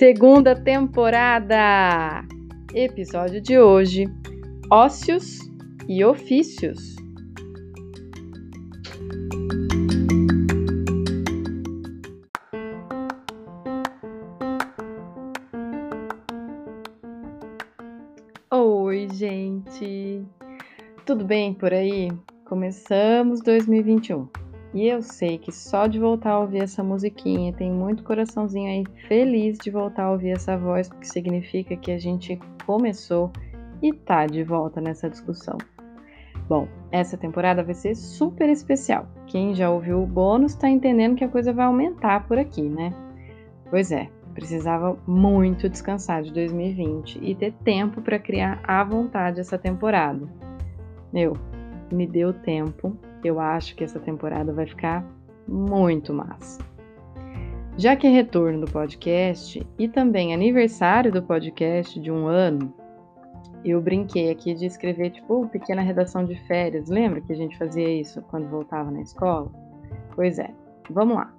Segunda temporada! Episódio de hoje: Ócios e Ofícios. Oi, gente! Tudo bem por aí? Começamos 2021. E eu sei que só de voltar a ouvir essa musiquinha, tem muito coraçãozinho aí feliz de voltar a ouvir essa voz, porque significa que a gente começou e tá de volta nessa discussão. Bom, essa temporada vai ser super especial. Quem já ouviu o bônus tá entendendo que a coisa vai aumentar por aqui, né? Pois é, precisava muito descansar de 2020 e ter tempo para criar à vontade essa temporada. Meu, me deu tempo eu acho que essa temporada vai ficar muito massa. Já que é retorno do podcast e também aniversário do podcast de um ano, eu brinquei aqui de escrever tipo pequena redação de férias. Lembra que a gente fazia isso quando voltava na escola? Pois é, vamos lá.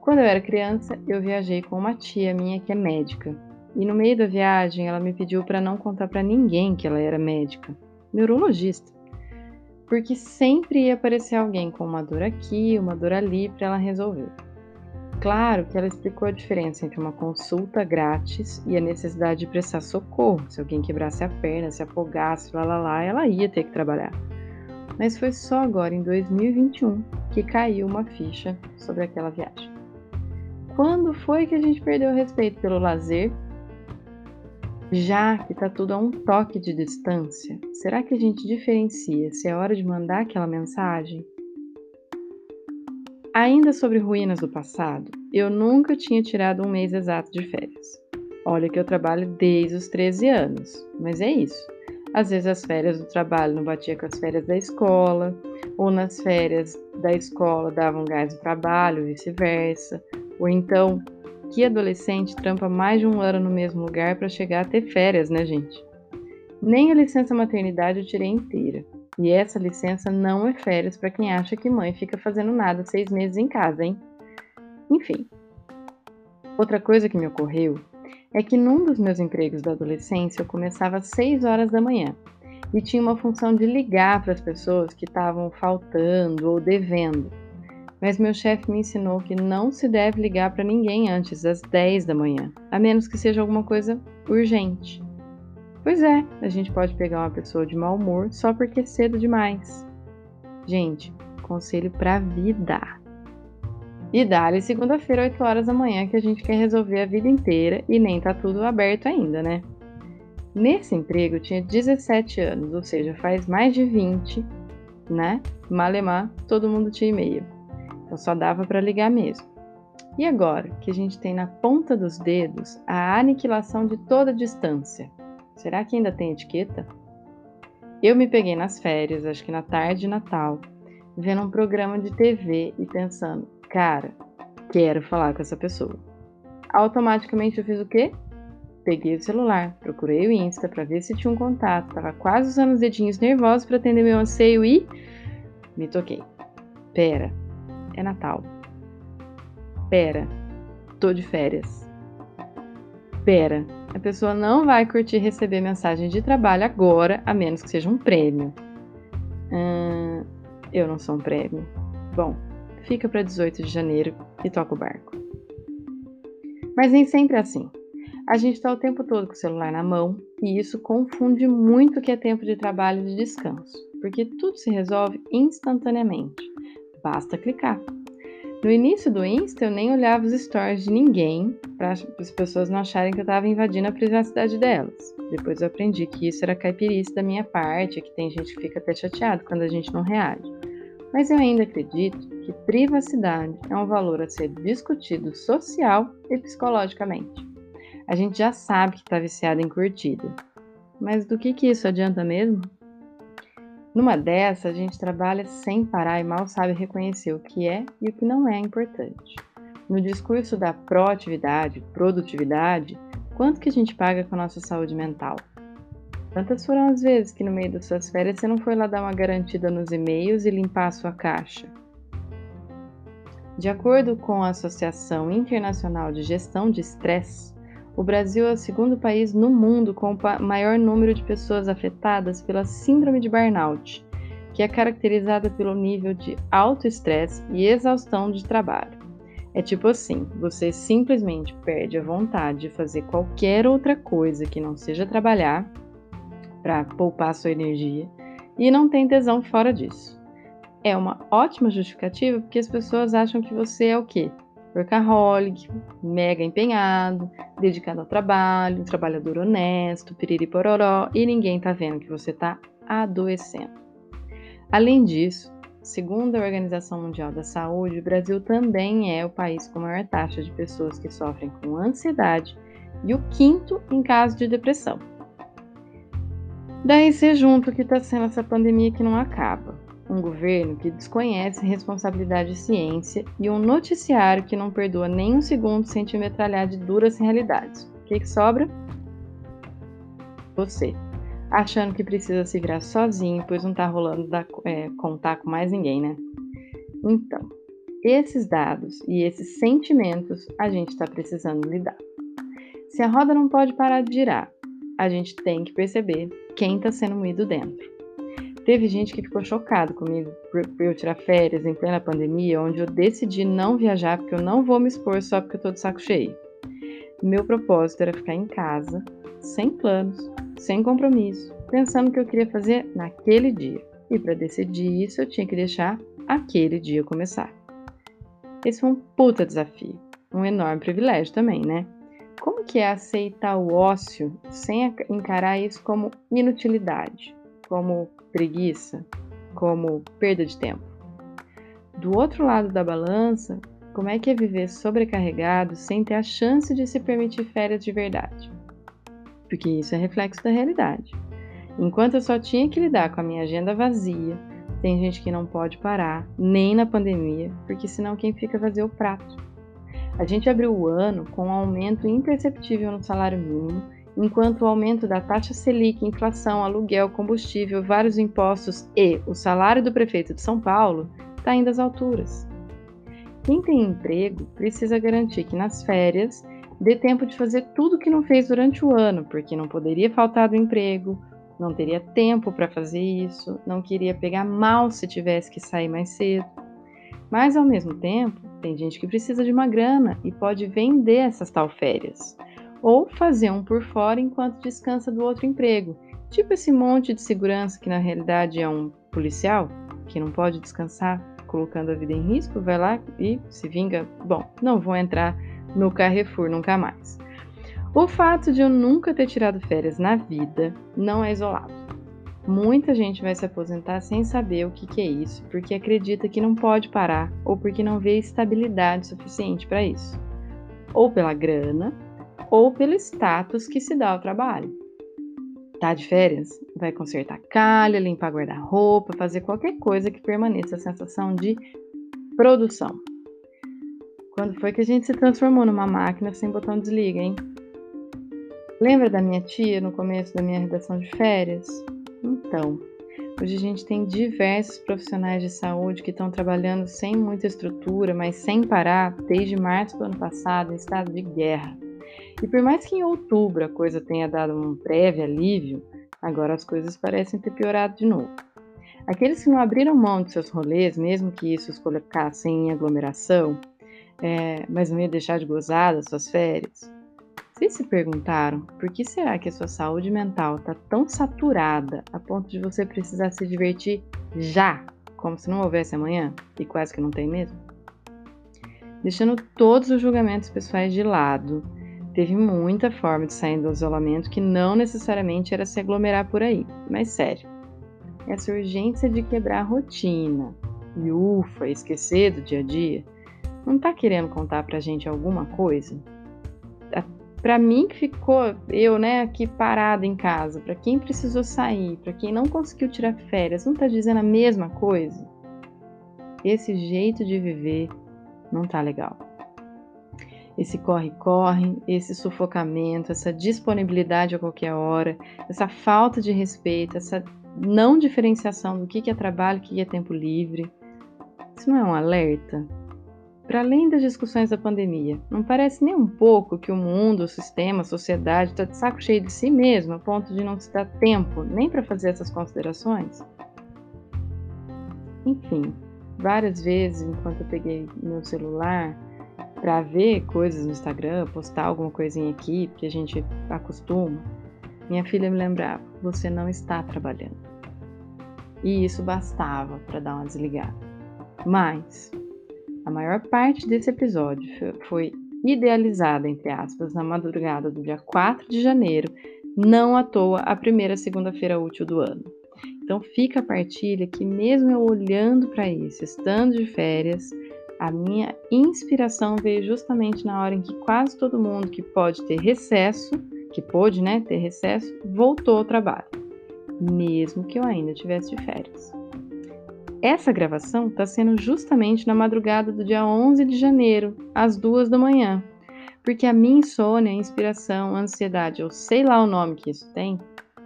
Quando eu era criança, eu viajei com uma tia minha que é médica. E no meio da viagem, ela me pediu para não contar para ninguém que ela era médica, neurologista porque sempre ia aparecer alguém com uma dor aqui, uma dor ali para ela resolver. Claro que ela explicou a diferença entre uma consulta grátis e a necessidade de prestar socorro. Se alguém quebrasse a perna, se afogasse, lá lá lá, ela ia ter que trabalhar. Mas foi só agora em 2021 que caiu uma ficha sobre aquela viagem. Quando foi que a gente perdeu o respeito pelo lazer já que está tudo a um toque de distância, será que a gente diferencia se é hora de mandar aquela mensagem? Ainda sobre ruínas do passado, eu nunca tinha tirado um mês exato de férias. Olha que eu trabalho desde os 13 anos, mas é isso. Às vezes as férias do trabalho não batia com as férias da escola, ou nas férias da escola davam gás do trabalho, vice-versa, ou então que adolescente trampa mais de um ano no mesmo lugar para chegar a ter férias, né, gente? Nem a licença maternidade eu tirei inteira. E essa licença não é férias para quem acha que mãe fica fazendo nada seis meses em casa, hein? Enfim. Outra coisa que me ocorreu é que num dos meus empregos da adolescência eu começava às 6 horas da manhã e tinha uma função de ligar para as pessoas que estavam faltando ou devendo mas meu chefe me ensinou que não se deve ligar para ninguém antes das 10 da manhã, a menos que seja alguma coisa urgente. Pois é, a gente pode pegar uma pessoa de mau humor só porque é cedo demais. Gente, conselho pra vida. E dá-lhe segunda-feira, 8 horas da manhã, que a gente quer resolver a vida inteira e nem tá tudo aberto ainda, né? Nesse emprego eu tinha 17 anos, ou seja, faz mais de 20, né? Malemar, todo mundo tinha e-mail. Então só dava para ligar mesmo. E agora que a gente tem na ponta dos dedos a aniquilação de toda distância, será que ainda tem etiqueta? Eu me peguei nas férias, acho que na tarde de Natal, vendo um programa de TV e pensando, cara, quero falar com essa pessoa. Automaticamente eu fiz o quê? Peguei o celular, procurei o Insta para ver se tinha um contato, tava quase usando os dedinhos nervosos para atender meu anseio e me toquei. Pera, é Natal. Pera, tô de férias. Pera, a pessoa não vai curtir receber mensagem de trabalho agora, a menos que seja um prêmio. Hum, eu não sou um prêmio. Bom, fica para 18 de janeiro e toca o barco. Mas nem sempre é assim. A gente está o tempo todo com o celular na mão e isso confunde muito o que é tempo de trabalho e de descanso, porque tudo se resolve instantaneamente. Basta clicar. No início do Insta, eu nem olhava os stories de ninguém para as pessoas não acharem que eu estava invadindo a privacidade delas. Depois eu aprendi que isso era caipirice da minha parte, que tem gente que fica até chateado quando a gente não reage. Mas eu ainda acredito que privacidade é um valor a ser discutido social e psicologicamente. A gente já sabe que está viciado em curtida, mas do que, que isso adianta mesmo? Numa dessa, a gente trabalha sem parar e mal sabe reconhecer o que é e o que não é importante. No discurso da proatividade, produtividade, quanto que a gente paga com a nossa saúde mental? Quantas foram as vezes que no meio das suas férias você não foi lá dar uma garantida nos e-mails e limpar a sua caixa? De acordo com a Associação Internacional de Gestão de Estresse, o Brasil é o segundo país no mundo com o maior número de pessoas afetadas pela síndrome de burnout, que é caracterizada pelo nível de alto estresse e exaustão de trabalho. É tipo assim, você simplesmente perde a vontade de fazer qualquer outra coisa que não seja trabalhar para poupar sua energia e não tem tesão fora disso. É uma ótima justificativa porque as pessoas acham que você é o quê? Workaholic, mega empenhado, dedicado ao trabalho, trabalhador honesto, piriri pororó, e ninguém tá vendo que você tá adoecendo. Além disso, segundo a Organização Mundial da Saúde, o Brasil também é o país com maior taxa de pessoas que sofrem com ansiedade e o quinto em caso de depressão. Daí você junta o que está sendo essa pandemia que não acaba um governo que desconhece responsabilidade e ciência e um noticiário que não perdoa nem um segundo sem te metralhar de duras realidades. O que, que sobra? Você, achando que precisa se virar sozinho, pois não tá rolando da, é, contar com mais ninguém, né? Então, esses dados e esses sentimentos a gente está precisando lidar. Se a roda não pode parar de girar, a gente tem que perceber quem está sendo moído dentro. Teve gente que ficou chocado comigo por, por, eu tirar férias em plena pandemia, onde eu decidi não viajar porque eu não vou me expor só porque eu tô de saco cheio. Meu propósito era ficar em casa, sem planos, sem compromisso, pensando o que eu queria fazer naquele dia. E para decidir isso, eu tinha que deixar aquele dia começar. Esse foi um puta desafio, um enorme privilégio também, né? Como que é aceitar o ócio sem encarar isso como inutilidade, como preguiça como perda de tempo. Do outro lado da balança, como é que é viver sobrecarregado sem ter a chance de se permitir férias de verdade? Porque isso é reflexo da realidade. Enquanto eu só tinha que lidar com a minha agenda vazia, tem gente que não pode parar, nem na pandemia, porque senão quem fica vazio é o prato. A gente abriu o ano com um aumento imperceptível no salário mínimo enquanto o aumento da taxa Selic, inflação, aluguel, combustível, vários impostos e o salário do prefeito de São Paulo está indo às alturas. Quem tem emprego precisa garantir que nas férias dê tempo de fazer tudo que não fez durante o ano, porque não poderia faltar do emprego, não teria tempo para fazer isso, não queria pegar mal se tivesse que sair mais cedo. Mas ao mesmo tempo, tem gente que precisa de uma grana e pode vender essas tal férias ou fazer um por fora enquanto descansa do outro emprego. Tipo esse monte de segurança que na realidade é um policial que não pode descansar colocando a vida em risco, vai lá e se vinga. Bom, não vou entrar no Carrefour nunca mais. O fato de eu nunca ter tirado férias na vida não é isolado. Muita gente vai se aposentar sem saber o que, que é isso, porque acredita que não pode parar ou porque não vê estabilidade suficiente para isso. Ou pela grana, ou pelo status que se dá ao trabalho. Tá de férias? Vai consertar calha, limpar guarda-roupa, fazer qualquer coisa que permaneça a sensação de produção. Quando foi que a gente se transformou numa máquina sem botão desliga, hein? Lembra da minha tia no começo da minha redação de férias? Então, hoje a gente tem diversos profissionais de saúde que estão trabalhando sem muita estrutura, mas sem parar, desde março do ano passado, em estado de guerra. E por mais que em outubro a coisa tenha dado um breve alívio, agora as coisas parecem ter piorado de novo. Aqueles que não abriram mão de seus rolês, mesmo que isso os colocasse em aglomeração, é, mas não ia deixar de gozar das suas férias, vocês se perguntaram por que será que a sua saúde mental está tão saturada a ponto de você precisar se divertir já, como se não houvesse amanhã, e quase que não tem mesmo? Deixando todos os julgamentos pessoais de lado, teve muita forma de sair do isolamento que não necessariamente era se aglomerar por aí. Mas sério, essa urgência de quebrar a rotina, e ufa, esquecer do dia a dia, não está querendo contar para a gente alguma coisa? Para mim que ficou, eu, né, aqui parada em casa, para quem precisou sair, para quem não conseguiu tirar férias, não está dizendo a mesma coisa? Esse jeito de viver não tá legal. Esse corre-corre, esse sufocamento, essa disponibilidade a qualquer hora, essa falta de respeito, essa não diferenciação do que é trabalho, o que é tempo livre. Isso não é um alerta? Para além das discussões da pandemia, não parece nem um pouco que o mundo, o sistema, a sociedade está de saco cheio de si mesmo, a ponto de não se dar tempo nem para fazer essas considerações? Enfim, várias vezes enquanto eu peguei meu celular para ver coisas no Instagram, postar alguma coisinha aqui, porque a gente acostuma, minha filha me lembrava: você não está trabalhando. E isso bastava para dar uma desligada. Mas a maior parte desse episódio foi idealizada, entre aspas, na madrugada do dia 4 de janeiro, não à toa a primeira segunda-feira útil do ano. Então fica a partilha que mesmo eu olhando para isso, estando de férias, a minha inspiração veio justamente na hora em que quase todo mundo que pode ter recesso, que pôde, né, ter recesso, voltou ao trabalho, mesmo que eu ainda tivesse de férias. Essa gravação está sendo justamente na madrugada do dia 11 de janeiro, às duas da manhã, porque a minha insônia, a inspiração, a ansiedade, ou sei lá o nome que isso tem,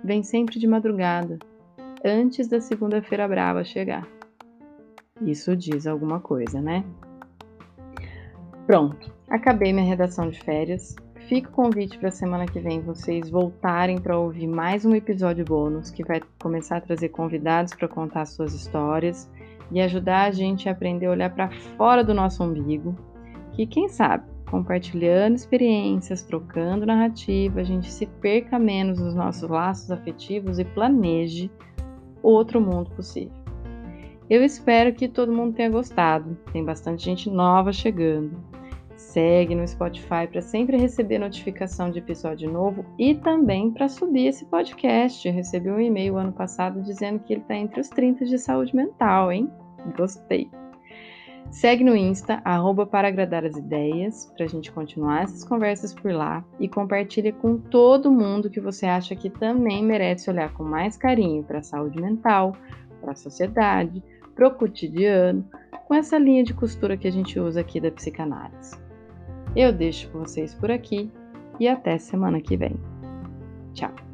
vem sempre de madrugada, antes da segunda-feira brava chegar. Isso diz alguma coisa, né? Pronto, acabei minha redação de férias. Fica o convite para a semana que vem vocês voltarem para ouvir mais um episódio bônus que vai começar a trazer convidados para contar suas histórias e ajudar a gente a aprender a olhar para fora do nosso umbigo. Que quem sabe, compartilhando experiências, trocando narrativa, a gente se perca menos nos nossos laços afetivos e planeje outro mundo possível. Eu espero que todo mundo tenha gostado. Tem bastante gente nova chegando. Segue no Spotify para sempre receber notificação de episódio novo e também para subir esse podcast. Eu recebi um e-mail ano passado dizendo que ele está entre os 30 de saúde mental, hein? Gostei. Segue no Insta, arroba para agradar as ideias, para a gente continuar essas conversas por lá e compartilha com todo mundo que você acha que também merece olhar com mais carinho para a saúde mental, para a sociedade, para o cotidiano, com essa linha de costura que a gente usa aqui da psicanálise. Eu deixo vocês por aqui e até semana que vem. Tchau!